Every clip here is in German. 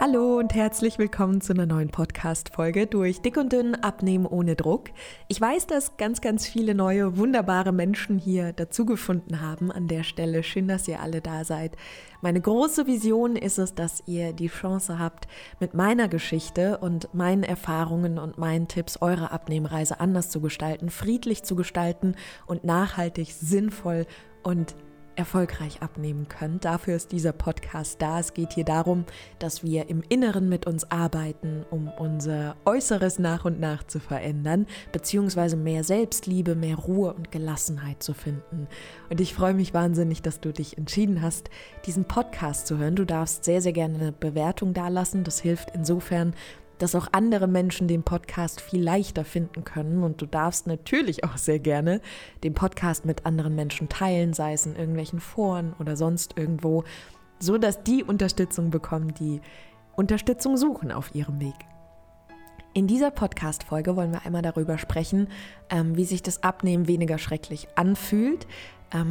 Hallo und herzlich willkommen zu einer neuen Podcast-Folge durch Dick und Dünn Abnehmen ohne Druck. Ich weiß, dass ganz, ganz viele neue, wunderbare Menschen hier dazugefunden haben an der Stelle. Schön, dass ihr alle da seid. Meine große Vision ist es, dass ihr die Chance habt, mit meiner Geschichte und meinen Erfahrungen und meinen Tipps eure Abnehmreise anders zu gestalten, friedlich zu gestalten und nachhaltig, sinnvoll und erfolgreich abnehmen könnt. Dafür ist dieser Podcast da. Es geht hier darum, dass wir im Inneren mit uns arbeiten, um unser Äußeres nach und nach zu verändern, beziehungsweise mehr Selbstliebe, mehr Ruhe und Gelassenheit zu finden. Und ich freue mich wahnsinnig, dass du dich entschieden hast, diesen Podcast zu hören. Du darfst sehr, sehr gerne eine Bewertung dalassen. Das hilft insofern, dass auch andere Menschen den Podcast viel leichter finden können. Und du darfst natürlich auch sehr gerne den Podcast mit anderen Menschen teilen, sei es in irgendwelchen Foren oder sonst irgendwo, so dass die Unterstützung bekommen, die Unterstützung suchen auf ihrem Weg. In dieser Podcast-Folge wollen wir einmal darüber sprechen, ähm, wie sich das Abnehmen weniger schrecklich anfühlt,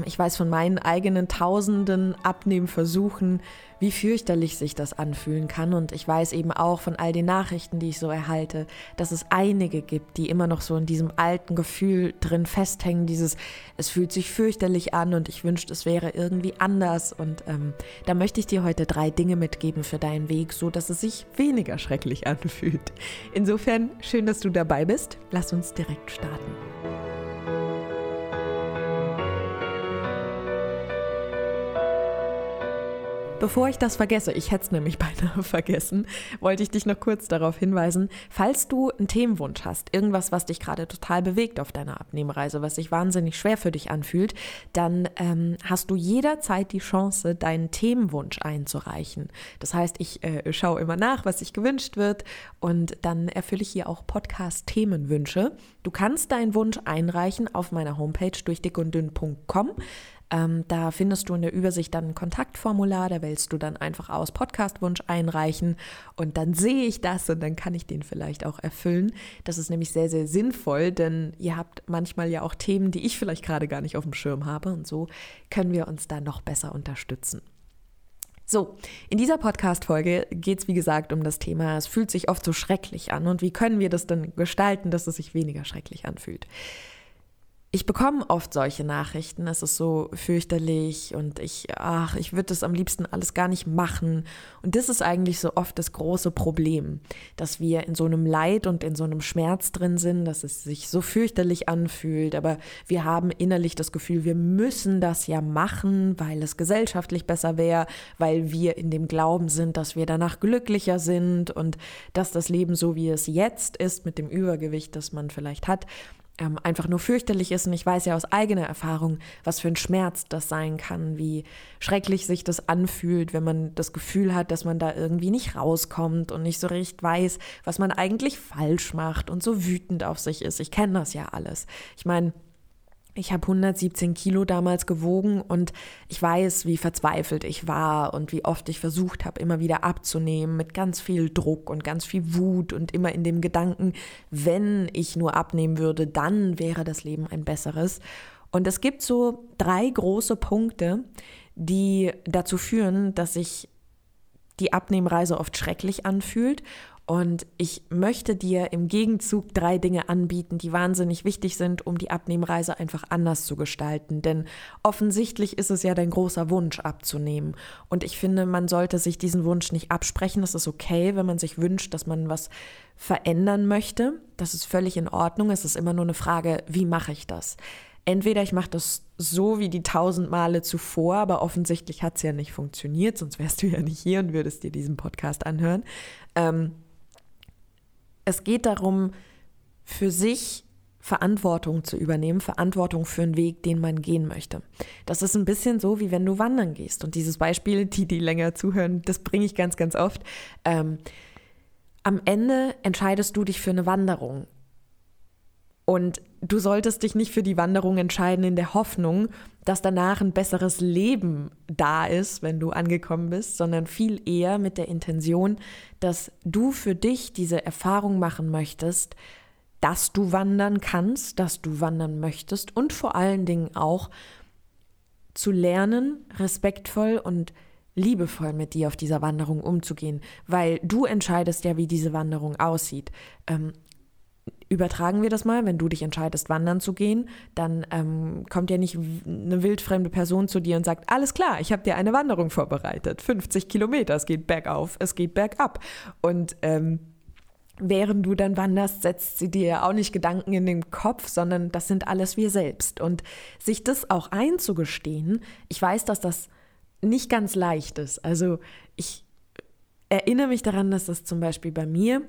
ich weiß von meinen eigenen tausenden Abnehmversuchen, wie fürchterlich sich das anfühlen kann. Und ich weiß eben auch von all den Nachrichten, die ich so erhalte, dass es einige gibt, die immer noch so in diesem alten Gefühl drin festhängen, dieses, es fühlt sich fürchterlich an und ich wünschte, es wäre irgendwie anders. Und ähm, da möchte ich dir heute drei Dinge mitgeben für deinen Weg, so dass es sich weniger schrecklich anfühlt. Insofern schön, dass du dabei bist. Lass uns direkt starten. Bevor ich das vergesse, ich hätte es nämlich beinahe vergessen, wollte ich dich noch kurz darauf hinweisen, falls du einen Themenwunsch hast, irgendwas, was dich gerade total bewegt auf deiner Abnehmreise, was sich wahnsinnig schwer für dich anfühlt, dann ähm, hast du jederzeit die Chance, deinen Themenwunsch einzureichen. Das heißt, ich äh, schaue immer nach, was sich gewünscht wird und dann erfülle ich hier auch Podcast-Themenwünsche. Du kannst deinen Wunsch einreichen auf meiner Homepage durch dickunddünn.com. Ähm, da findest du in der Übersicht dann ein Kontaktformular, da wählst du dann einfach aus Podcastwunsch einreichen und dann sehe ich das und dann kann ich den vielleicht auch erfüllen. Das ist nämlich sehr, sehr sinnvoll, denn ihr habt manchmal ja auch Themen, die ich vielleicht gerade gar nicht auf dem Schirm habe und so können wir uns da noch besser unterstützen. So, in dieser Podcast-Folge geht es wie gesagt um das Thema, es fühlt sich oft so schrecklich an und wie können wir das denn gestalten, dass es sich weniger schrecklich anfühlt ich bekomme oft solche Nachrichten, es ist so fürchterlich und ich, ach, ich würde das am liebsten alles gar nicht machen. Und das ist eigentlich so oft das große Problem, dass wir in so einem Leid und in so einem Schmerz drin sind, dass es sich so fürchterlich anfühlt, aber wir haben innerlich das Gefühl, wir müssen das ja machen, weil es gesellschaftlich besser wäre, weil wir in dem Glauben sind, dass wir danach glücklicher sind und dass das Leben so wie es jetzt ist mit dem Übergewicht, das man vielleicht hat, ähm, einfach nur fürchterlich ist. Und ich weiß ja aus eigener Erfahrung, was für ein Schmerz das sein kann, wie schrecklich sich das anfühlt, wenn man das Gefühl hat, dass man da irgendwie nicht rauskommt und nicht so recht weiß, was man eigentlich falsch macht und so wütend auf sich ist. Ich kenne das ja alles. Ich meine, ich habe 117 Kilo damals gewogen und ich weiß, wie verzweifelt ich war und wie oft ich versucht habe, immer wieder abzunehmen mit ganz viel Druck und ganz viel Wut und immer in dem Gedanken, wenn ich nur abnehmen würde, dann wäre das Leben ein besseres. Und es gibt so drei große Punkte, die dazu führen, dass sich die Abnehmreise oft schrecklich anfühlt und ich möchte dir im Gegenzug drei Dinge anbieten, die wahnsinnig wichtig sind, um die Abnehmreise einfach anders zu gestalten. Denn offensichtlich ist es ja dein großer Wunsch abzunehmen. Und ich finde, man sollte sich diesen Wunsch nicht absprechen. Es ist okay, wenn man sich wünscht, dass man was verändern möchte. Das ist völlig in Ordnung. Es ist immer nur eine Frage, wie mache ich das? Entweder ich mache das so wie die tausend Male zuvor, aber offensichtlich hat es ja nicht funktioniert, sonst wärst du ja nicht hier und würdest dir diesen Podcast anhören. Ähm, es geht darum, für sich Verantwortung zu übernehmen, Verantwortung für einen Weg, den man gehen möchte. Das ist ein bisschen so, wie wenn du wandern gehst. Und dieses Beispiel, die, die länger zuhören, das bringe ich ganz, ganz oft. Ähm, am Ende entscheidest du dich für eine Wanderung. Und du solltest dich nicht für die Wanderung entscheiden in der Hoffnung, dass danach ein besseres Leben da ist, wenn du angekommen bist, sondern viel eher mit der Intention, dass du für dich diese Erfahrung machen möchtest, dass du wandern kannst, dass du wandern möchtest und vor allen Dingen auch zu lernen, respektvoll und liebevoll mit dir auf dieser Wanderung umzugehen, weil du entscheidest ja, wie diese Wanderung aussieht. Ähm, übertragen wir das mal, wenn du dich entscheidest, wandern zu gehen, dann ähm, kommt ja nicht eine wildfremde Person zu dir und sagt, alles klar, ich habe dir eine Wanderung vorbereitet, 50 Kilometer, es geht bergauf, es geht bergab. Und ähm, während du dann wanderst, setzt sie dir auch nicht Gedanken in den Kopf, sondern das sind alles wir selbst. Und sich das auch einzugestehen, ich weiß, dass das nicht ganz leicht ist. Also ich erinnere mich daran, dass das zum Beispiel bei mir,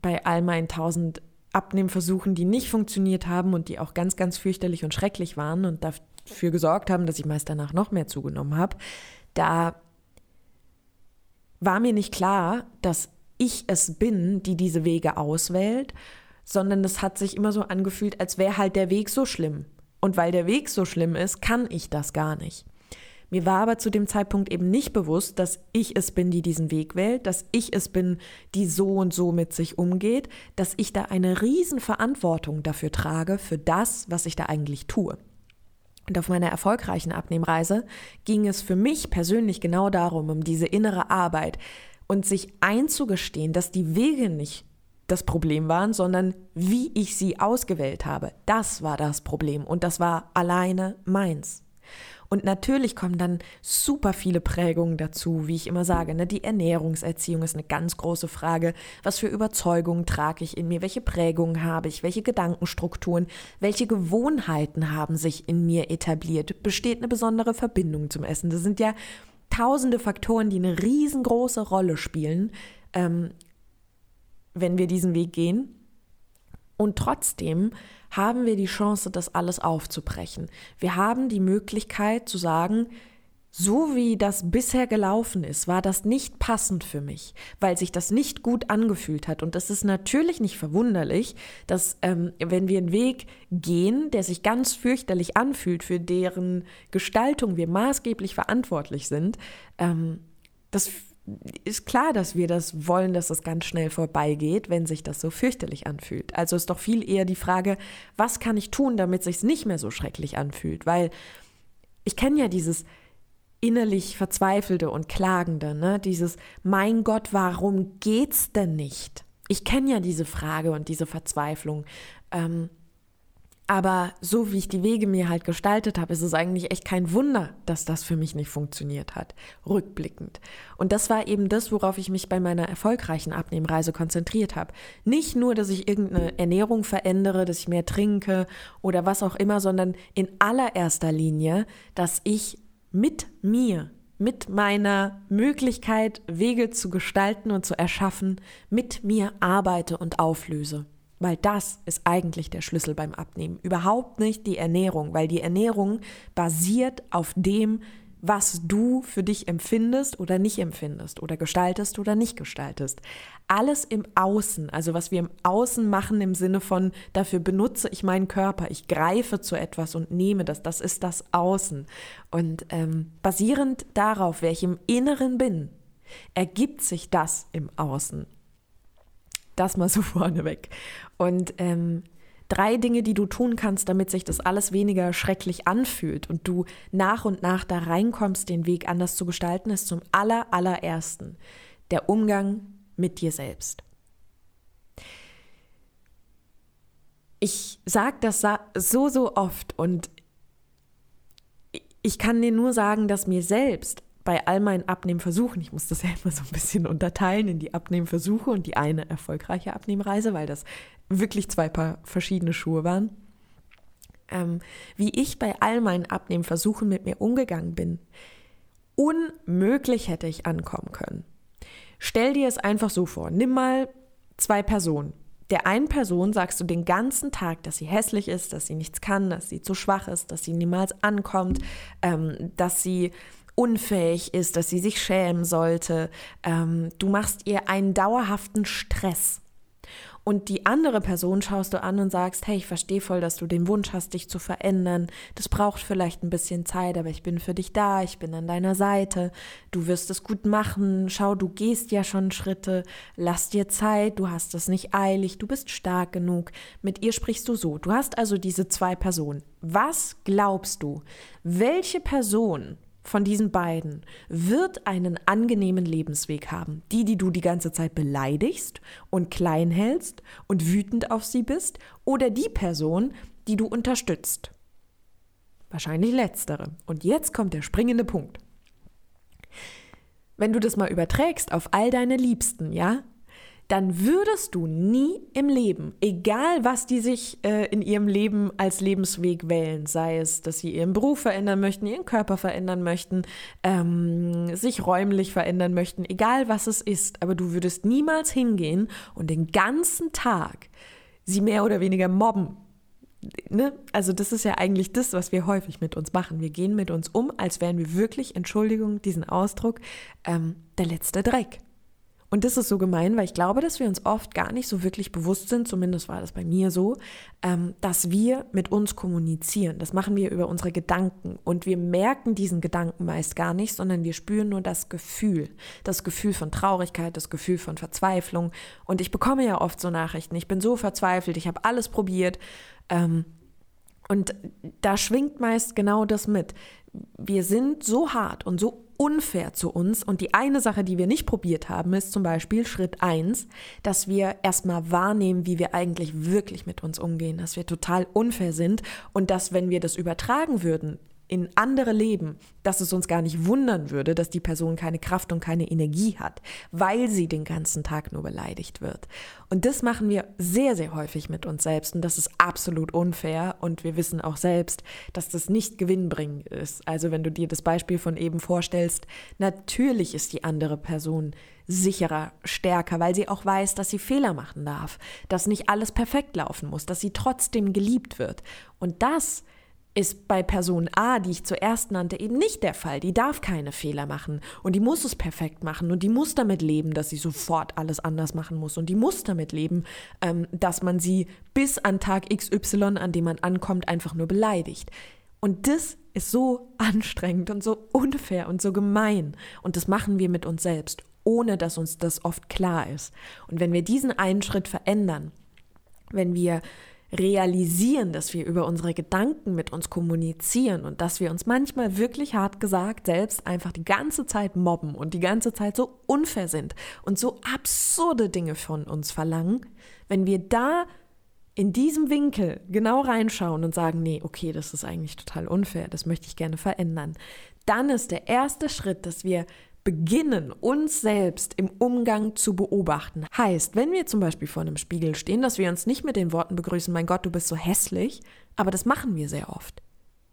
bei all meinen tausend Abnehmversuchen, die nicht funktioniert haben und die auch ganz, ganz fürchterlich und schrecklich waren und dafür gesorgt haben, dass ich meist danach noch mehr zugenommen habe, da war mir nicht klar, dass ich es bin, die diese Wege auswählt, sondern es hat sich immer so angefühlt, als wäre halt der Weg so schlimm. Und weil der Weg so schlimm ist, kann ich das gar nicht. Mir war aber zu dem Zeitpunkt eben nicht bewusst, dass ich es bin, die diesen Weg wählt, dass ich es bin, die so und so mit sich umgeht, dass ich da eine Riesenverantwortung dafür trage, für das, was ich da eigentlich tue. Und auf meiner erfolgreichen Abnehmreise ging es für mich persönlich genau darum, um diese innere Arbeit und sich einzugestehen, dass die Wege nicht das Problem waren, sondern wie ich sie ausgewählt habe. Das war das Problem und das war alleine meins. Und natürlich kommen dann super viele Prägungen dazu, wie ich immer sage. Ne? Die Ernährungserziehung ist eine ganz große Frage. Was für Überzeugungen trage ich in mir? Welche Prägungen habe ich? Welche Gedankenstrukturen? Welche Gewohnheiten haben sich in mir etabliert? Besteht eine besondere Verbindung zum Essen? Das sind ja tausende Faktoren, die eine riesengroße Rolle spielen, ähm, wenn wir diesen Weg gehen. Und trotzdem haben wir die Chance, das alles aufzubrechen. Wir haben die Möglichkeit zu sagen, so wie das bisher gelaufen ist, war das nicht passend für mich, weil sich das nicht gut angefühlt hat. Und es ist natürlich nicht verwunderlich, dass ähm, wenn wir einen Weg gehen, der sich ganz fürchterlich anfühlt, für deren Gestaltung wir maßgeblich verantwortlich sind, ähm, das ist klar, dass wir das wollen, dass das ganz schnell vorbeigeht, wenn sich das so fürchterlich anfühlt. Also ist doch viel eher die Frage, was kann ich tun, damit sich nicht mehr so schrecklich anfühlt? Weil ich kenne ja dieses innerlich Verzweifelte und Klagende, ne? Dieses, mein Gott, warum geht's denn nicht? Ich kenne ja diese Frage und diese Verzweiflung. Ähm, aber so wie ich die Wege mir halt gestaltet habe, ist es eigentlich echt kein Wunder, dass das für mich nicht funktioniert hat, rückblickend. Und das war eben das, worauf ich mich bei meiner erfolgreichen Abnehmreise konzentriert habe. Nicht nur, dass ich irgendeine Ernährung verändere, dass ich mehr trinke oder was auch immer, sondern in allererster Linie, dass ich mit mir, mit meiner Möglichkeit, Wege zu gestalten und zu erschaffen, mit mir arbeite und auflöse. Weil das ist eigentlich der Schlüssel beim Abnehmen. Überhaupt nicht die Ernährung, weil die Ernährung basiert auf dem, was du für dich empfindest oder nicht empfindest oder gestaltest oder nicht gestaltest. Alles im Außen, also was wir im Außen machen im Sinne von, dafür benutze ich meinen Körper, ich greife zu etwas und nehme das, das ist das Außen. Und ähm, basierend darauf, wer ich im Inneren bin, ergibt sich das im Außen. Das mal so vorneweg. Und ähm, drei Dinge, die du tun kannst, damit sich das alles weniger schrecklich anfühlt und du nach und nach da reinkommst, den Weg anders zu gestalten, ist zum aller, allerersten der Umgang mit dir selbst. Ich sage das so, so oft und ich kann dir nur sagen, dass mir selbst bei all meinen Abnehmversuchen, ich muss das ja immer so ein bisschen unterteilen in die Abnehmversuche und die eine erfolgreiche Abnehmreise, weil das wirklich zwei Paar verschiedene Schuhe waren, ähm, wie ich bei all meinen Abnehmversuchen mit mir umgegangen bin. Unmöglich hätte ich ankommen können. Stell dir es einfach so vor, nimm mal zwei Personen. Der einen Person sagst du den ganzen Tag, dass sie hässlich ist, dass sie nichts kann, dass sie zu schwach ist, dass sie niemals ankommt, ähm, dass sie unfähig ist, dass sie sich schämen sollte. Ähm, du machst ihr einen dauerhaften Stress. Und die andere Person schaust du an und sagst, hey, ich verstehe voll, dass du den Wunsch hast, dich zu verändern. Das braucht vielleicht ein bisschen Zeit, aber ich bin für dich da, ich bin an deiner Seite. Du wirst es gut machen. Schau, du gehst ja schon Schritte. Lass dir Zeit, du hast es nicht eilig, du bist stark genug. Mit ihr sprichst du so. Du hast also diese zwei Personen. Was glaubst du, welche Person von diesen beiden wird einen angenehmen Lebensweg haben. Die, die du die ganze Zeit beleidigst und klein hältst und wütend auf sie bist, oder die Person, die du unterstützt. Wahrscheinlich letztere. Und jetzt kommt der springende Punkt. Wenn du das mal überträgst auf all deine Liebsten, ja, dann würdest du nie im Leben, egal was die sich äh, in ihrem Leben als Lebensweg wählen, sei es, dass sie ihren Beruf verändern möchten, ihren Körper verändern möchten, ähm, sich räumlich verändern möchten, egal was es ist, aber du würdest niemals hingehen und den ganzen Tag sie mehr oder weniger mobben. Ne? Also das ist ja eigentlich das, was wir häufig mit uns machen. Wir gehen mit uns um, als wären wir wirklich, Entschuldigung, diesen Ausdruck, ähm, der letzte Dreck. Und das ist so gemein, weil ich glaube, dass wir uns oft gar nicht so wirklich bewusst sind, zumindest war das bei mir so, ähm, dass wir mit uns kommunizieren. Das machen wir über unsere Gedanken. Und wir merken diesen Gedanken meist gar nicht, sondern wir spüren nur das Gefühl. Das Gefühl von Traurigkeit, das Gefühl von Verzweiflung. Und ich bekomme ja oft so Nachrichten, ich bin so verzweifelt, ich habe alles probiert. Ähm, und da schwingt meist genau das mit. Wir sind so hart und so unfair zu uns. Und die eine Sache, die wir nicht probiert haben, ist zum Beispiel Schritt 1, dass wir erstmal wahrnehmen, wie wir eigentlich wirklich mit uns umgehen, dass wir total unfair sind und dass, wenn wir das übertragen würden in andere Leben, dass es uns gar nicht wundern würde, dass die Person keine Kraft und keine Energie hat, weil sie den ganzen Tag nur beleidigt wird. Und das machen wir sehr, sehr häufig mit uns selbst und das ist absolut unfair und wir wissen auch selbst, dass das nicht gewinnbringend ist. Also wenn du dir das Beispiel von eben vorstellst, natürlich ist die andere Person sicherer, stärker, weil sie auch weiß, dass sie Fehler machen darf, dass nicht alles perfekt laufen muss, dass sie trotzdem geliebt wird. Und das ist bei Person A, die ich zuerst nannte, eben nicht der Fall. Die darf keine Fehler machen und die muss es perfekt machen und die muss damit leben, dass sie sofort alles anders machen muss und die muss damit leben, ähm, dass man sie bis an Tag XY, an dem man ankommt, einfach nur beleidigt. Und das ist so anstrengend und so unfair und so gemein und das machen wir mit uns selbst, ohne dass uns das oft klar ist. Und wenn wir diesen einen Schritt verändern, wenn wir realisieren, dass wir über unsere Gedanken mit uns kommunizieren und dass wir uns manchmal wirklich hart gesagt selbst einfach die ganze Zeit mobben und die ganze Zeit so unfair sind und so absurde Dinge von uns verlangen, wenn wir da in diesem Winkel genau reinschauen und sagen, nee, okay, das ist eigentlich total unfair, das möchte ich gerne verändern, dann ist der erste Schritt, dass wir beginnen, uns selbst im Umgang zu beobachten. Heißt, wenn wir zum Beispiel vor einem Spiegel stehen, dass wir uns nicht mit den Worten begrüßen, mein Gott, du bist so hässlich, aber das machen wir sehr oft.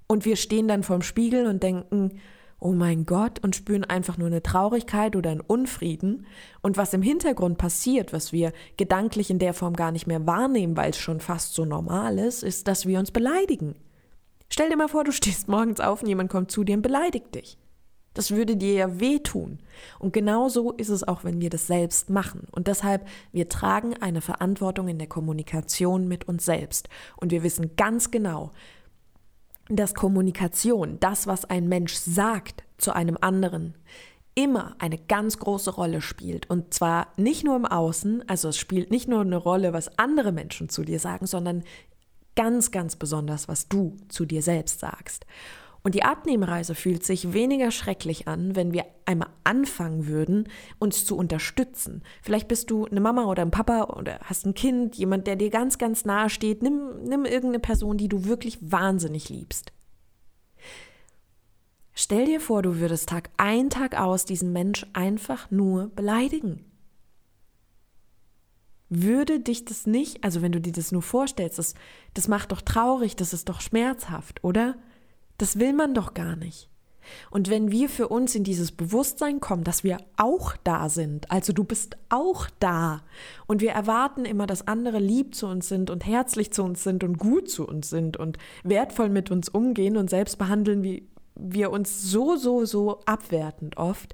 Und wir stehen dann vorm Spiegel und denken, oh mein Gott, und spüren einfach nur eine Traurigkeit oder einen Unfrieden. Und was im Hintergrund passiert, was wir gedanklich in der Form gar nicht mehr wahrnehmen, weil es schon fast so normal ist, ist, dass wir uns beleidigen. Stell dir mal vor, du stehst morgens auf und jemand kommt zu dir und beleidigt dich. Das würde dir ja wehtun. Und genauso ist es auch, wenn wir das selbst machen. Und deshalb, wir tragen eine Verantwortung in der Kommunikation mit uns selbst. Und wir wissen ganz genau, dass Kommunikation, das, was ein Mensch sagt zu einem anderen, immer eine ganz große Rolle spielt. Und zwar nicht nur im Außen, also es spielt nicht nur eine Rolle, was andere Menschen zu dir sagen, sondern ganz, ganz besonders, was du zu dir selbst sagst. Und die Abnehmreise fühlt sich weniger schrecklich an, wenn wir einmal anfangen würden, uns zu unterstützen. Vielleicht bist du eine Mama oder ein Papa oder hast ein Kind, jemand, der dir ganz, ganz nahe steht. Nimm, nimm irgendeine Person, die du wirklich wahnsinnig liebst. Stell dir vor, du würdest Tag ein, Tag aus diesen Mensch einfach nur beleidigen. Würde dich das nicht, also wenn du dir das nur vorstellst, das, das macht doch traurig, das ist doch schmerzhaft, oder? Das will man doch gar nicht. Und wenn wir für uns in dieses Bewusstsein kommen, dass wir auch da sind, also du bist auch da, und wir erwarten immer, dass andere lieb zu uns sind und herzlich zu uns sind und gut zu uns sind und wertvoll mit uns umgehen und selbst behandeln, wie wir uns so, so, so abwertend oft,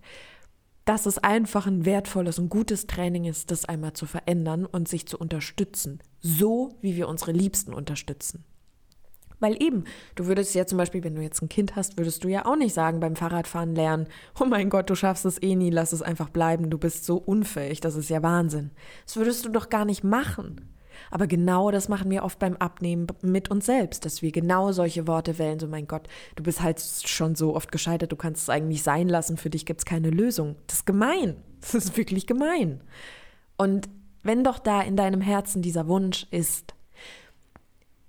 dass es einfach ein wertvolles und gutes Training ist, das einmal zu verändern und sich zu unterstützen, so wie wir unsere Liebsten unterstützen. Weil eben, du würdest ja zum Beispiel, wenn du jetzt ein Kind hast, würdest du ja auch nicht sagen beim Fahrradfahren lernen, oh mein Gott, du schaffst es eh nie, lass es einfach bleiben, du bist so unfähig, das ist ja Wahnsinn. Das würdest du doch gar nicht machen. Aber genau das machen wir oft beim Abnehmen mit uns selbst, dass wir genau solche Worte wählen, so mein Gott, du bist halt schon so oft gescheitert, du kannst es eigentlich sein lassen, für dich gibt es keine Lösung. Das ist gemein. Das ist wirklich gemein. Und wenn doch da in deinem Herzen dieser Wunsch ist,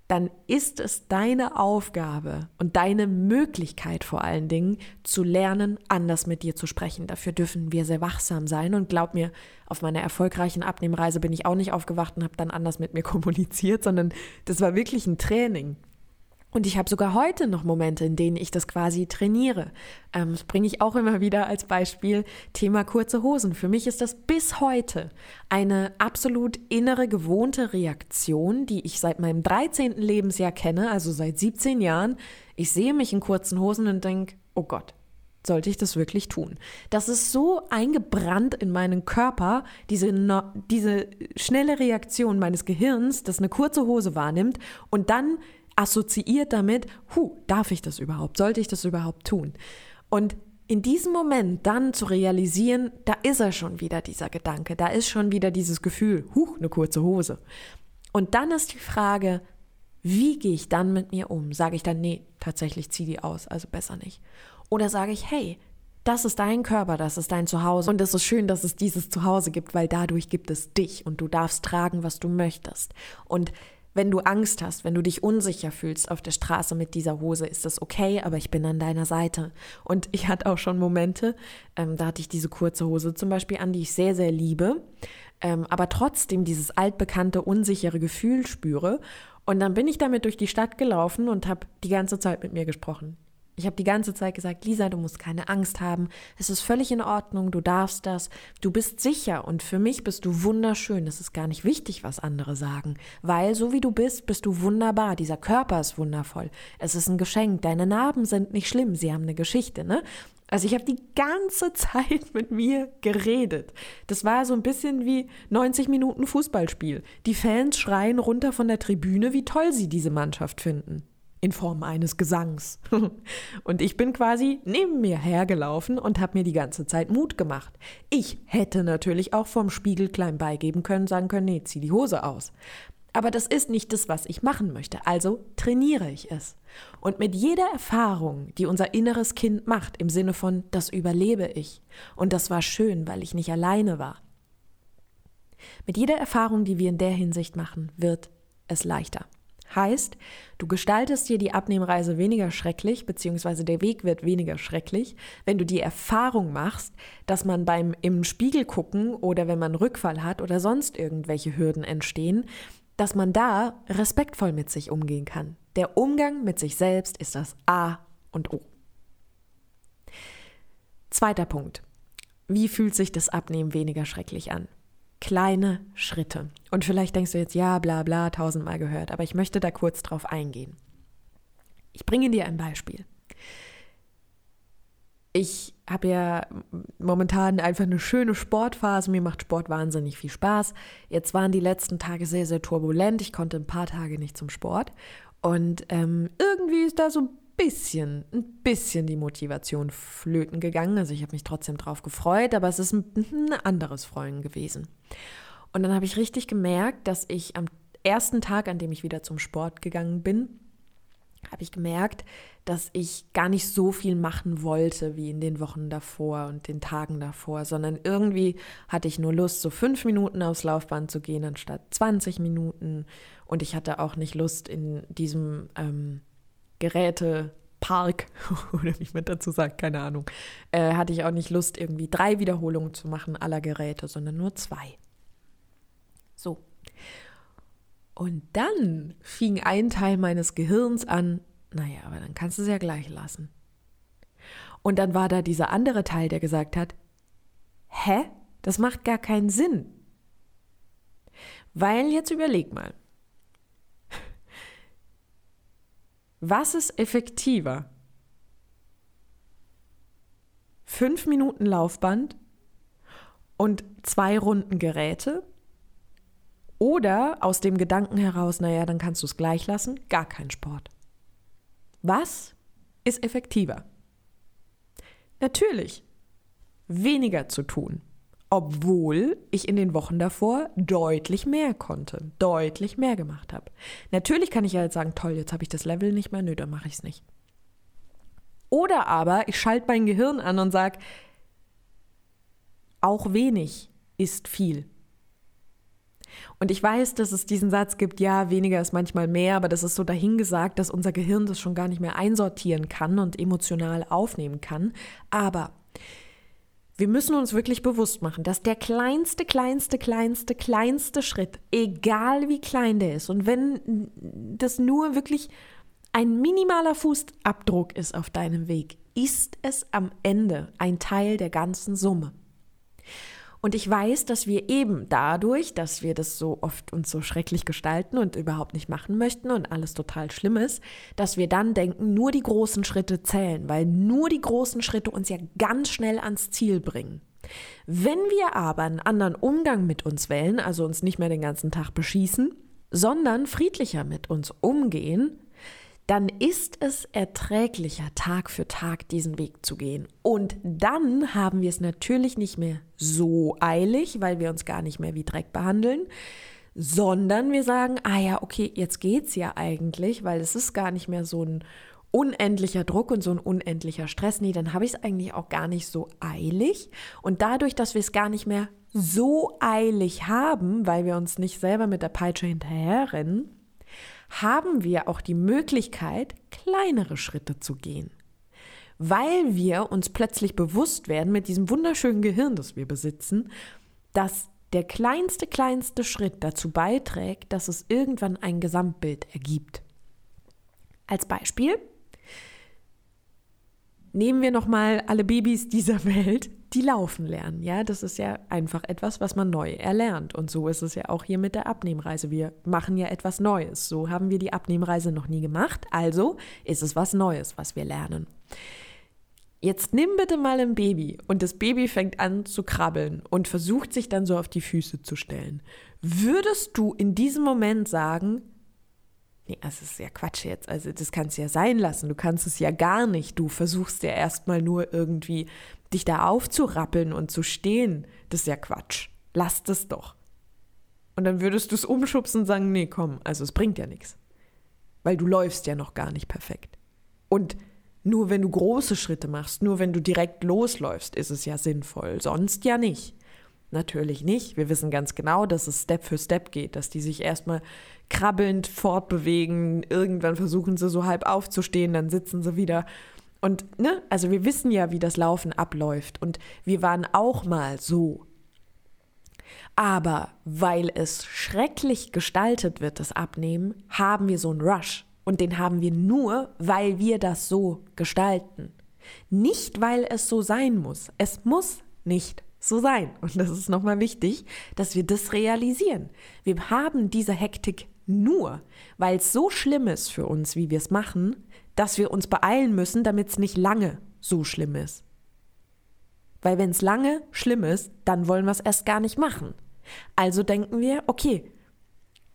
dann ist es deine Aufgabe und deine Möglichkeit vor allen Dingen zu lernen, anders mit dir zu sprechen. Dafür dürfen wir sehr wachsam sein. Und glaub mir, auf meiner erfolgreichen Abnehmreise bin ich auch nicht aufgewacht und habe dann anders mit mir kommuniziert, sondern das war wirklich ein Training. Und ich habe sogar heute noch Momente, in denen ich das quasi trainiere. Ähm, das bringe ich auch immer wieder als Beispiel Thema kurze Hosen. Für mich ist das bis heute eine absolut innere, gewohnte Reaktion, die ich seit meinem 13. Lebensjahr kenne, also seit 17 Jahren. Ich sehe mich in kurzen Hosen und denke, oh Gott, sollte ich das wirklich tun? Das ist so eingebrannt in meinen Körper, diese, diese schnelle Reaktion meines Gehirns, das eine kurze Hose wahrnimmt und dann assoziiert damit, hu, darf ich das überhaupt? Sollte ich das überhaupt tun? Und in diesem Moment dann zu realisieren, da ist er schon wieder, dieser Gedanke, da ist schon wieder dieses Gefühl, huch, eine kurze Hose. Und dann ist die Frage, wie gehe ich dann mit mir um? Sage ich dann, nee, tatsächlich zieh die aus, also besser nicht. Oder sage ich, hey, das ist dein Körper, das ist dein Zuhause. Und es ist schön, dass es dieses Zuhause gibt, weil dadurch gibt es dich und du darfst tragen, was du möchtest. Und wenn du Angst hast, wenn du dich unsicher fühlst auf der Straße mit dieser Hose, ist das okay, aber ich bin an deiner Seite. Und ich hatte auch schon Momente, ähm, da hatte ich diese kurze Hose zum Beispiel an, die ich sehr, sehr liebe, ähm, aber trotzdem dieses altbekannte, unsichere Gefühl spüre. Und dann bin ich damit durch die Stadt gelaufen und habe die ganze Zeit mit mir gesprochen. Ich habe die ganze Zeit gesagt, Lisa, du musst keine Angst haben. Es ist völlig in Ordnung, du darfst das. Du bist sicher und für mich bist du wunderschön. Es ist gar nicht wichtig, was andere sagen, weil so wie du bist, bist du wunderbar. Dieser Körper ist wundervoll. Es ist ein Geschenk. Deine Narben sind nicht schlimm, sie haben eine Geschichte, ne? Also ich habe die ganze Zeit mit mir geredet. Das war so ein bisschen wie 90 Minuten Fußballspiel. Die Fans schreien runter von der Tribüne, wie toll sie diese Mannschaft finden in Form eines Gesangs. Und ich bin quasi neben mir hergelaufen und habe mir die ganze Zeit Mut gemacht. Ich hätte natürlich auch vom Spiegel klein beigeben können, sagen können, nee, zieh die Hose aus. Aber das ist nicht das, was ich machen möchte. Also trainiere ich es. Und mit jeder Erfahrung, die unser inneres Kind macht, im Sinne von, das überlebe ich. Und das war schön, weil ich nicht alleine war. Mit jeder Erfahrung, die wir in der Hinsicht machen, wird es leichter. Heißt, du gestaltest dir die Abnehmreise weniger schrecklich, beziehungsweise der Weg wird weniger schrecklich, wenn du die Erfahrung machst, dass man beim im Spiegel gucken oder wenn man Rückfall hat oder sonst irgendwelche Hürden entstehen, dass man da respektvoll mit sich umgehen kann. Der Umgang mit sich selbst ist das A und O. Zweiter Punkt. Wie fühlt sich das Abnehmen weniger schrecklich an? Kleine Schritte. Und vielleicht denkst du jetzt, ja, bla bla, tausendmal gehört, aber ich möchte da kurz drauf eingehen. Ich bringe dir ein Beispiel. Ich habe ja momentan einfach eine schöne Sportphase. Mir macht Sport wahnsinnig viel Spaß. Jetzt waren die letzten Tage sehr, sehr turbulent. Ich konnte ein paar Tage nicht zum Sport. Und ähm, irgendwie ist da so ein bisschen, ein bisschen die Motivation flöten gegangen. Also ich habe mich trotzdem drauf gefreut, aber es ist ein, ein anderes Freuen gewesen. Und dann habe ich richtig gemerkt, dass ich am ersten Tag, an dem ich wieder zum Sport gegangen bin, habe ich gemerkt, dass ich gar nicht so viel machen wollte wie in den Wochen davor und den Tagen davor, sondern irgendwie hatte ich nur Lust, so fünf Minuten aufs Laufband zu gehen anstatt 20 Minuten. Und ich hatte auch nicht Lust, in diesem ähm, Gerätepark oder wie man dazu sagt, keine Ahnung, äh, hatte ich auch nicht Lust, irgendwie drei Wiederholungen zu machen aller Geräte, sondern nur zwei. So. Und dann fing ein Teil meines Gehirns an, naja, aber dann kannst du es ja gleich lassen. Und dann war da dieser andere Teil, der gesagt hat, hä? Das macht gar keinen Sinn. Weil jetzt überleg mal, Was ist effektiver? Fünf Minuten Laufband und zwei Runden Geräte? Oder aus dem Gedanken heraus, naja, dann kannst du es gleich lassen, gar kein Sport. Was ist effektiver? Natürlich, weniger zu tun. Obwohl ich in den Wochen davor deutlich mehr konnte, deutlich mehr gemacht habe. Natürlich kann ich ja jetzt sagen, toll, jetzt habe ich das Level nicht mehr, nö, dann mache ich es nicht. Oder aber ich schalte mein Gehirn an und sage, auch wenig ist viel. Und ich weiß, dass es diesen Satz gibt, ja, weniger ist manchmal mehr, aber das ist so dahingesagt, dass unser Gehirn das schon gar nicht mehr einsortieren kann und emotional aufnehmen kann. Aber wir müssen uns wirklich bewusst machen, dass der kleinste, kleinste, kleinste, kleinste Schritt, egal wie klein der ist, und wenn das nur wirklich ein minimaler Fußabdruck ist auf deinem Weg, ist es am Ende ein Teil der ganzen Summe. Und ich weiß, dass wir eben dadurch, dass wir das so oft uns so schrecklich gestalten und überhaupt nicht machen möchten und alles total schlimm ist, dass wir dann denken, nur die großen Schritte zählen, weil nur die großen Schritte uns ja ganz schnell ans Ziel bringen. Wenn wir aber einen anderen Umgang mit uns wählen, also uns nicht mehr den ganzen Tag beschießen, sondern friedlicher mit uns umgehen, dann ist es erträglicher, Tag für Tag diesen Weg zu gehen. Und dann haben wir es natürlich nicht mehr so eilig, weil wir uns gar nicht mehr wie Dreck behandeln, sondern wir sagen, ah ja, okay, jetzt geht's ja eigentlich, weil es ist gar nicht mehr so ein unendlicher Druck und so ein unendlicher Stress. Nee, dann habe ich es eigentlich auch gar nicht so eilig. Und dadurch, dass wir es gar nicht mehr so eilig haben, weil wir uns nicht selber mit der Peitsche hinterherrennen, haben wir auch die Möglichkeit, kleinere Schritte zu gehen. Weil wir uns plötzlich bewusst werden mit diesem wunderschönen Gehirn, das wir besitzen, dass der kleinste, kleinste Schritt dazu beiträgt, dass es irgendwann ein Gesamtbild ergibt. Als Beispiel nehmen wir nochmal alle Babys dieser Welt, die laufen lernen. Ja, das ist ja einfach etwas, was man neu erlernt. Und so ist es ja auch hier mit der Abnehmreise. Wir machen ja etwas Neues. So haben wir die Abnehmreise noch nie gemacht. Also ist es was Neues, was wir lernen. Jetzt nimm bitte mal ein Baby und das Baby fängt an zu krabbeln und versucht sich dann so auf die Füße zu stellen. Würdest du in diesem Moment sagen, Nee, das ist ja Quatsch jetzt. Also das kannst du ja sein lassen. Du kannst es ja gar nicht. Du versuchst ja erstmal nur irgendwie dich da aufzurappeln und zu stehen. Das ist ja Quatsch. Lass das doch. Und dann würdest du es umschubsen und sagen, nee, komm, also es bringt ja nichts. Weil du läufst ja noch gar nicht perfekt. Und nur wenn du große Schritte machst, nur wenn du direkt losläufst, ist es ja sinnvoll. Sonst ja nicht. Natürlich nicht. Wir wissen ganz genau, dass es Step für Step geht, dass die sich erstmal krabbelnd fortbewegen, irgendwann versuchen sie so halb aufzustehen, dann sitzen sie wieder. Und, ne, also wir wissen ja, wie das Laufen abläuft und wir waren auch mal so. Aber weil es schrecklich gestaltet wird, das Abnehmen, haben wir so einen Rush. Und den haben wir nur, weil wir das so gestalten. Nicht, weil es so sein muss. Es muss nicht so sein. Und das ist nochmal wichtig, dass wir das realisieren. Wir haben diese Hektik nur, weil es so schlimm ist für uns, wie wir es machen, dass wir uns beeilen müssen, damit es nicht lange so schlimm ist. Weil wenn es lange schlimm ist, dann wollen wir es erst gar nicht machen. Also denken wir, okay,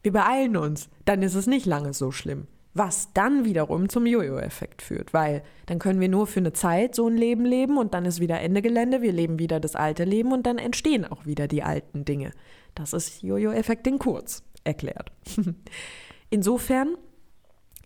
wir beeilen uns, dann ist es nicht lange so schlimm. Was dann wiederum zum Jojo-Effekt führt, weil dann können wir nur für eine Zeit so ein Leben leben und dann ist wieder Ende Gelände, wir leben wieder das alte Leben und dann entstehen auch wieder die alten Dinge. Das ist Jojo-Effekt in kurz erklärt. Insofern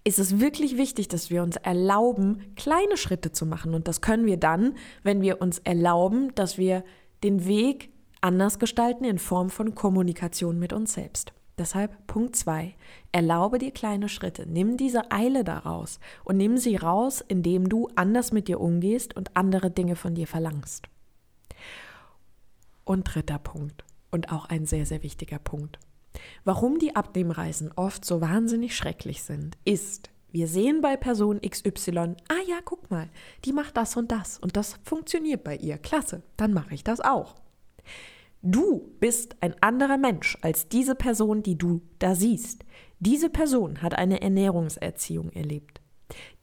ist es wirklich wichtig, dass wir uns erlauben, kleine Schritte zu machen. Und das können wir dann, wenn wir uns erlauben, dass wir den Weg anders gestalten in Form von Kommunikation mit uns selbst. Deshalb Punkt 2. Erlaube dir kleine Schritte. Nimm diese Eile daraus und nimm sie raus, indem du anders mit dir umgehst und andere Dinge von dir verlangst. Und dritter Punkt und auch ein sehr, sehr wichtiger Punkt. Warum die Abnehmreisen oft so wahnsinnig schrecklich sind, ist, wir sehen bei Person XY, ah ja, guck mal, die macht das und das und das funktioniert bei ihr. Klasse, dann mache ich das auch. Du bist ein anderer Mensch als diese Person, die du da siehst. Diese Person hat eine Ernährungserziehung erlebt.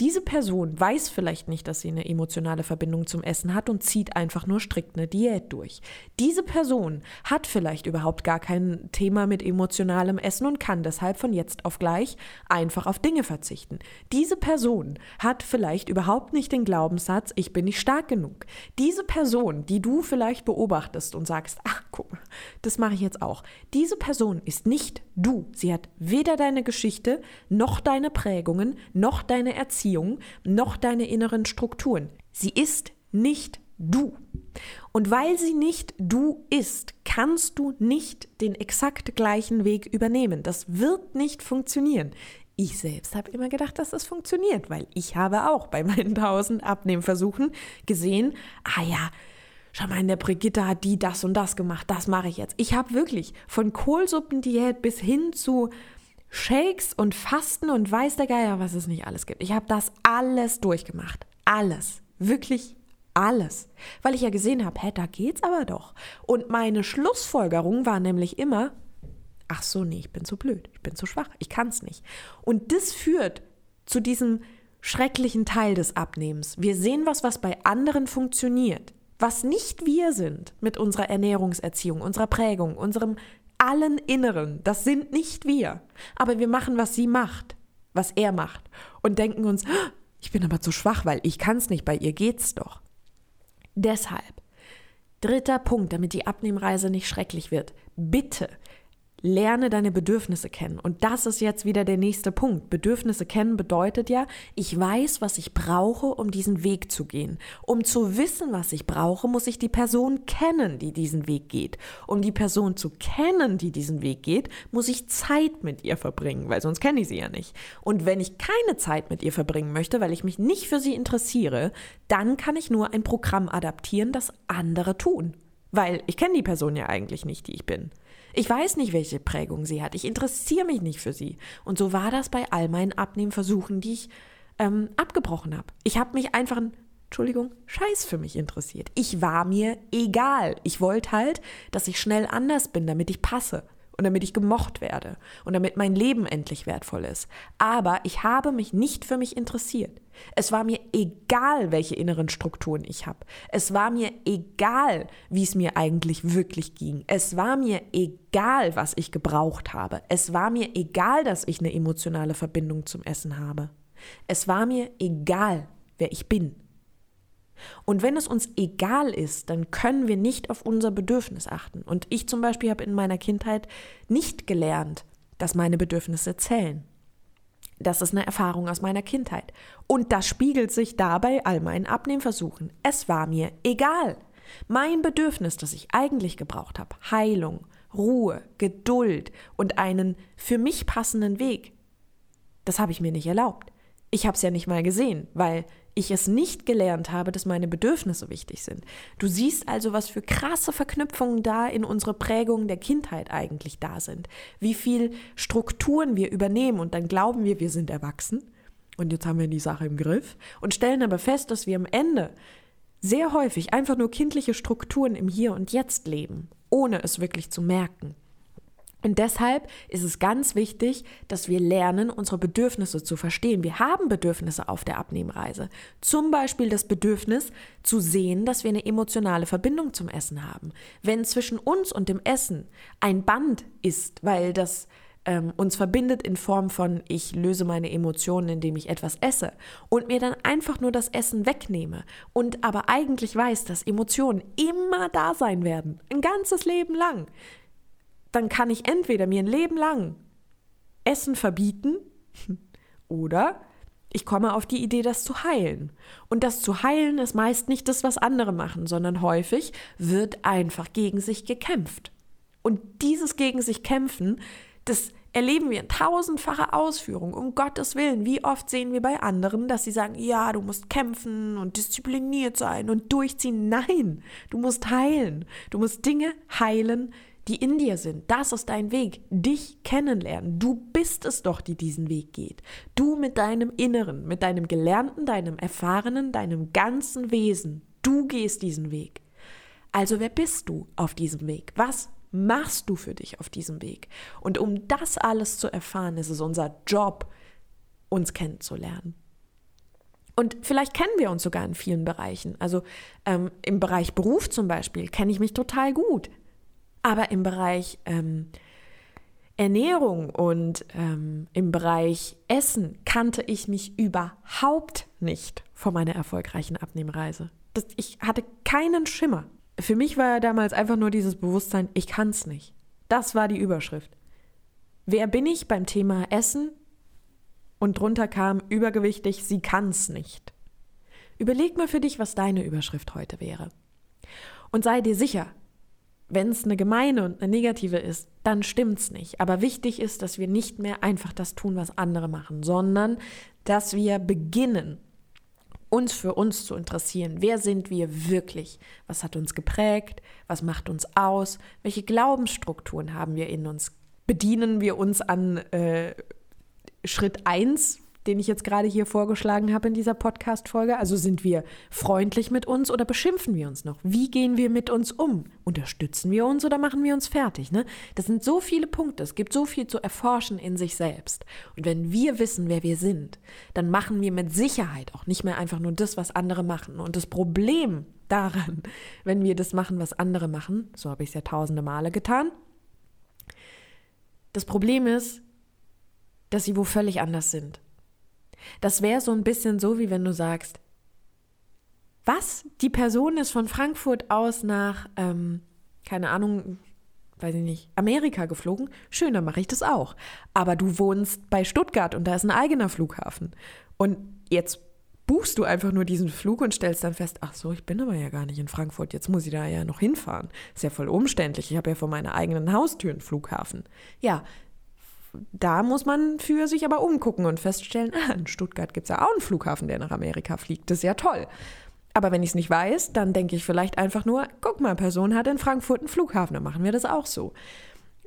Diese Person weiß vielleicht nicht, dass sie eine emotionale Verbindung zum Essen hat und zieht einfach nur strikt eine Diät durch. Diese Person hat vielleicht überhaupt gar kein Thema mit emotionalem Essen und kann deshalb von jetzt auf gleich einfach auf Dinge verzichten. Diese Person hat vielleicht überhaupt nicht den Glaubenssatz, ich bin nicht stark genug. Diese Person, die du vielleicht beobachtest und sagst, ach guck mal, das mache ich jetzt auch. Diese Person ist nicht du. Sie hat weder deine Geschichte, noch deine Prägungen, noch deine Erziehung, noch deine inneren Strukturen. Sie ist nicht du. Und weil sie nicht du ist, kannst du nicht den exakt gleichen Weg übernehmen. Das wird nicht funktionieren. Ich selbst habe immer gedacht, dass das funktioniert, weil ich habe auch bei meinen tausend Abnehmversuchen gesehen, ah ja, schau mal, in der Brigitte hat die das und das gemacht, das mache ich jetzt. Ich habe wirklich von Kohlsuppendiät bis hin zu Shakes und Fasten und weiß der Geier, was es nicht alles gibt. Ich habe das alles durchgemacht. Alles. Wirklich alles. Weil ich ja gesehen habe, hä, da geht's aber doch. Und meine Schlussfolgerung war nämlich immer, ach so, nee, ich bin zu blöd, ich bin zu schwach, ich kann's nicht. Und das führt zu diesem schrecklichen Teil des Abnehmens. Wir sehen was, was bei anderen funktioniert was nicht wir sind mit unserer Ernährungserziehung, unserer Prägung, unserem allen Inneren, das sind nicht wir. Aber wir machen, was sie macht, was er macht und denken uns, ah, ich bin aber zu schwach, weil ich kann es nicht, bei ihr geht's doch. Deshalb, dritter Punkt, damit die Abnehmreise nicht schrecklich wird, bitte Lerne deine Bedürfnisse kennen. Und das ist jetzt wieder der nächste Punkt. Bedürfnisse kennen bedeutet ja, ich weiß, was ich brauche, um diesen Weg zu gehen. Um zu wissen, was ich brauche, muss ich die Person kennen, die diesen Weg geht. Um die Person zu kennen, die diesen Weg geht, muss ich Zeit mit ihr verbringen, weil sonst kenne ich sie ja nicht. Und wenn ich keine Zeit mit ihr verbringen möchte, weil ich mich nicht für sie interessiere, dann kann ich nur ein Programm adaptieren, das andere tun. Weil ich kenne die Person ja eigentlich nicht, die ich bin. Ich weiß nicht, welche Prägung sie hat. Ich interessiere mich nicht für sie. Und so war das bei all meinen Abnehmversuchen, die ich ähm, abgebrochen habe. Ich habe mich einfach, Entschuldigung, Scheiß für mich interessiert. Ich war mir egal. Ich wollte halt, dass ich schnell anders bin, damit ich passe und damit ich gemocht werde und damit mein Leben endlich wertvoll ist. Aber ich habe mich nicht für mich interessiert. Es war mir egal, welche inneren Strukturen ich habe. Es war mir egal, wie es mir eigentlich wirklich ging. Es war mir egal, was ich gebraucht habe. Es war mir egal, dass ich eine emotionale Verbindung zum Essen habe. Es war mir egal, wer ich bin. Und wenn es uns egal ist, dann können wir nicht auf unser Bedürfnis achten. Und ich zum Beispiel habe in meiner Kindheit nicht gelernt, dass meine Bedürfnisse zählen. Das ist eine Erfahrung aus meiner Kindheit. Und das spiegelt sich dabei all meinen Abnehmversuchen. Es war mir egal. Mein Bedürfnis, das ich eigentlich gebraucht habe, Heilung, Ruhe, Geduld und einen für mich passenden Weg, das habe ich mir nicht erlaubt. Ich habe es ja nicht mal gesehen, weil ich es nicht gelernt habe, dass meine Bedürfnisse wichtig sind. Du siehst also, was für krasse Verknüpfungen da in unsere Prägungen der Kindheit eigentlich da sind. Wie viel Strukturen wir übernehmen und dann glauben wir, wir sind erwachsen und jetzt haben wir die Sache im Griff und stellen aber fest, dass wir am Ende sehr häufig einfach nur kindliche Strukturen im Hier und Jetzt leben, ohne es wirklich zu merken. Und deshalb ist es ganz wichtig, dass wir lernen, unsere Bedürfnisse zu verstehen. Wir haben Bedürfnisse auf der Abnehmreise. Zum Beispiel das Bedürfnis zu sehen, dass wir eine emotionale Verbindung zum Essen haben. Wenn zwischen uns und dem Essen ein Band ist, weil das ähm, uns verbindet in Form von ich löse meine Emotionen, indem ich etwas esse und mir dann einfach nur das Essen wegnehme und aber eigentlich weiß, dass Emotionen immer da sein werden, ein ganzes Leben lang, dann kann ich entweder mir ein Leben lang Essen verbieten oder ich komme auf die Idee, das zu heilen. Und das zu heilen ist meist nicht das, was andere machen, sondern häufig wird einfach gegen sich gekämpft. Und dieses gegen sich kämpfen, das erleben wir in tausendfacher Ausführung, um Gottes Willen. Wie oft sehen wir bei anderen, dass sie sagen, ja, du musst kämpfen und diszipliniert sein und durchziehen. Nein, du musst heilen. Du musst Dinge heilen, die in dir sind. Das ist dein Weg. Dich kennenlernen. Du bist es doch, die diesen Weg geht. Du mit deinem Inneren, mit deinem Gelernten, deinem Erfahrenen, deinem ganzen Wesen. Du gehst diesen Weg. Also wer bist du auf diesem Weg? Was machst du für dich auf diesem Weg? Und um das alles zu erfahren, ist es unser Job, uns kennenzulernen. Und vielleicht kennen wir uns sogar in vielen Bereichen. Also ähm, im Bereich Beruf zum Beispiel kenne ich mich total gut. Aber im Bereich ähm, Ernährung und ähm, im Bereich Essen kannte ich mich überhaupt nicht vor meiner erfolgreichen Abnehmreise. Das, ich hatte keinen Schimmer. Für mich war damals einfach nur dieses Bewusstsein, ich kann es nicht. Das war die Überschrift. Wer bin ich beim Thema Essen? Und drunter kam übergewichtig, sie kann's nicht. Überleg mal für dich, was deine Überschrift heute wäre. Und sei dir sicher, wenn es eine gemeine und eine negative ist, dann stimmt's nicht. Aber wichtig ist, dass wir nicht mehr einfach das tun, was andere machen, sondern dass wir beginnen, uns für uns zu interessieren. Wer sind wir wirklich? Was hat uns geprägt? Was macht uns aus? Welche Glaubensstrukturen haben wir in uns? Bedienen wir uns an äh, Schritt 1 den ich jetzt gerade hier vorgeschlagen habe in dieser Podcast-Folge? Also sind wir freundlich mit uns oder beschimpfen wir uns noch? Wie gehen wir mit uns um? Unterstützen wir uns oder machen wir uns fertig? Ne? Das sind so viele Punkte. Es gibt so viel zu erforschen in sich selbst. Und wenn wir wissen, wer wir sind, dann machen wir mit Sicherheit auch nicht mehr einfach nur das, was andere machen. Und das Problem daran, wenn wir das machen, was andere machen, so habe ich es ja tausende Male getan, das Problem ist, dass sie wo völlig anders sind. Das wäre so ein bisschen so, wie wenn du sagst, was? Die Person ist von Frankfurt aus nach, ähm, keine Ahnung, weiß ich nicht, Amerika geflogen. Schön, dann mache ich das auch. Aber du wohnst bei Stuttgart und da ist ein eigener Flughafen. Und jetzt buchst du einfach nur diesen Flug und stellst dann fest, ach so, ich bin aber ja gar nicht in Frankfurt, jetzt muss ich da ja noch hinfahren. Ist ja voll umständlich, ich habe ja vor meiner eigenen Haustür einen Flughafen. Ja, da muss man für sich aber umgucken und feststellen, ah, in Stuttgart gibt es ja auch einen Flughafen, der nach Amerika fliegt. Das ist ja toll. Aber wenn ich es nicht weiß, dann denke ich vielleicht einfach nur, guck mal, Person hat in Frankfurt einen Flughafen, dann machen wir das auch so.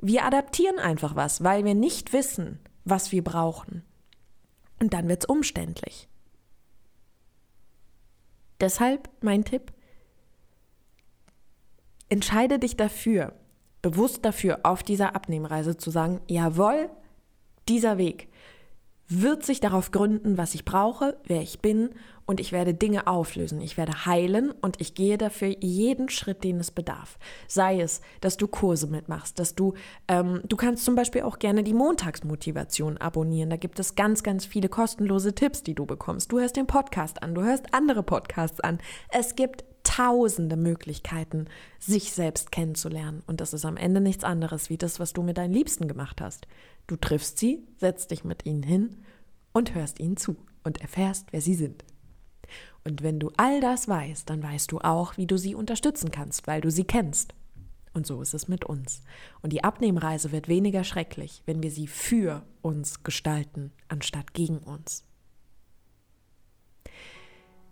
Wir adaptieren einfach was, weil wir nicht wissen, was wir brauchen. Und dann wird es umständlich. Deshalb mein Tipp, entscheide dich dafür, bewusst dafür, auf dieser Abnehmreise zu sagen, jawohl, dieser Weg wird sich darauf gründen, was ich brauche, wer ich bin und ich werde Dinge auflösen. Ich werde heilen und ich gehe dafür jeden Schritt, den es bedarf. Sei es, dass du Kurse mitmachst, dass du, ähm, du kannst zum Beispiel auch gerne die Montagsmotivation abonnieren. Da gibt es ganz, ganz viele kostenlose Tipps, die du bekommst. Du hörst den Podcast an, du hörst andere Podcasts an. Es gibt tausende Möglichkeiten, sich selbst kennenzulernen. Und das ist am Ende nichts anderes wie das, was du mit deinen Liebsten gemacht hast. Du triffst sie, setzt dich mit ihnen hin und hörst ihnen zu und erfährst, wer sie sind. Und wenn du all das weißt, dann weißt du auch, wie du sie unterstützen kannst, weil du sie kennst. Und so ist es mit uns. Und die Abnehmreise wird weniger schrecklich, wenn wir sie für uns gestalten, anstatt gegen uns.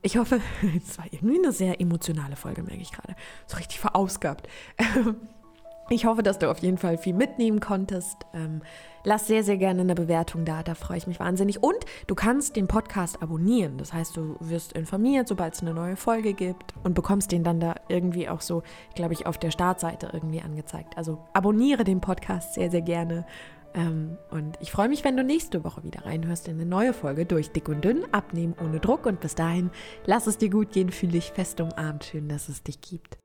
Ich hoffe, es war irgendwie eine sehr emotionale Folge, merke ich gerade. So richtig verausgabt. Ich hoffe, dass du auf jeden Fall viel mitnehmen konntest. Ähm, lass sehr, sehr gerne eine Bewertung da, da freue ich mich wahnsinnig. Und du kannst den Podcast abonnieren. Das heißt, du wirst informiert, sobald es eine neue Folge gibt und bekommst den dann da irgendwie auch so, glaube ich, auf der Startseite irgendwie angezeigt. Also abonniere den Podcast sehr, sehr gerne. Ähm, und ich freue mich, wenn du nächste Woche wieder reinhörst in eine neue Folge durch Dick und Dünn, abnehmen ohne Druck. Und bis dahin, lass es dir gut gehen, fühle dich fest umarmt. Schön, dass es dich gibt.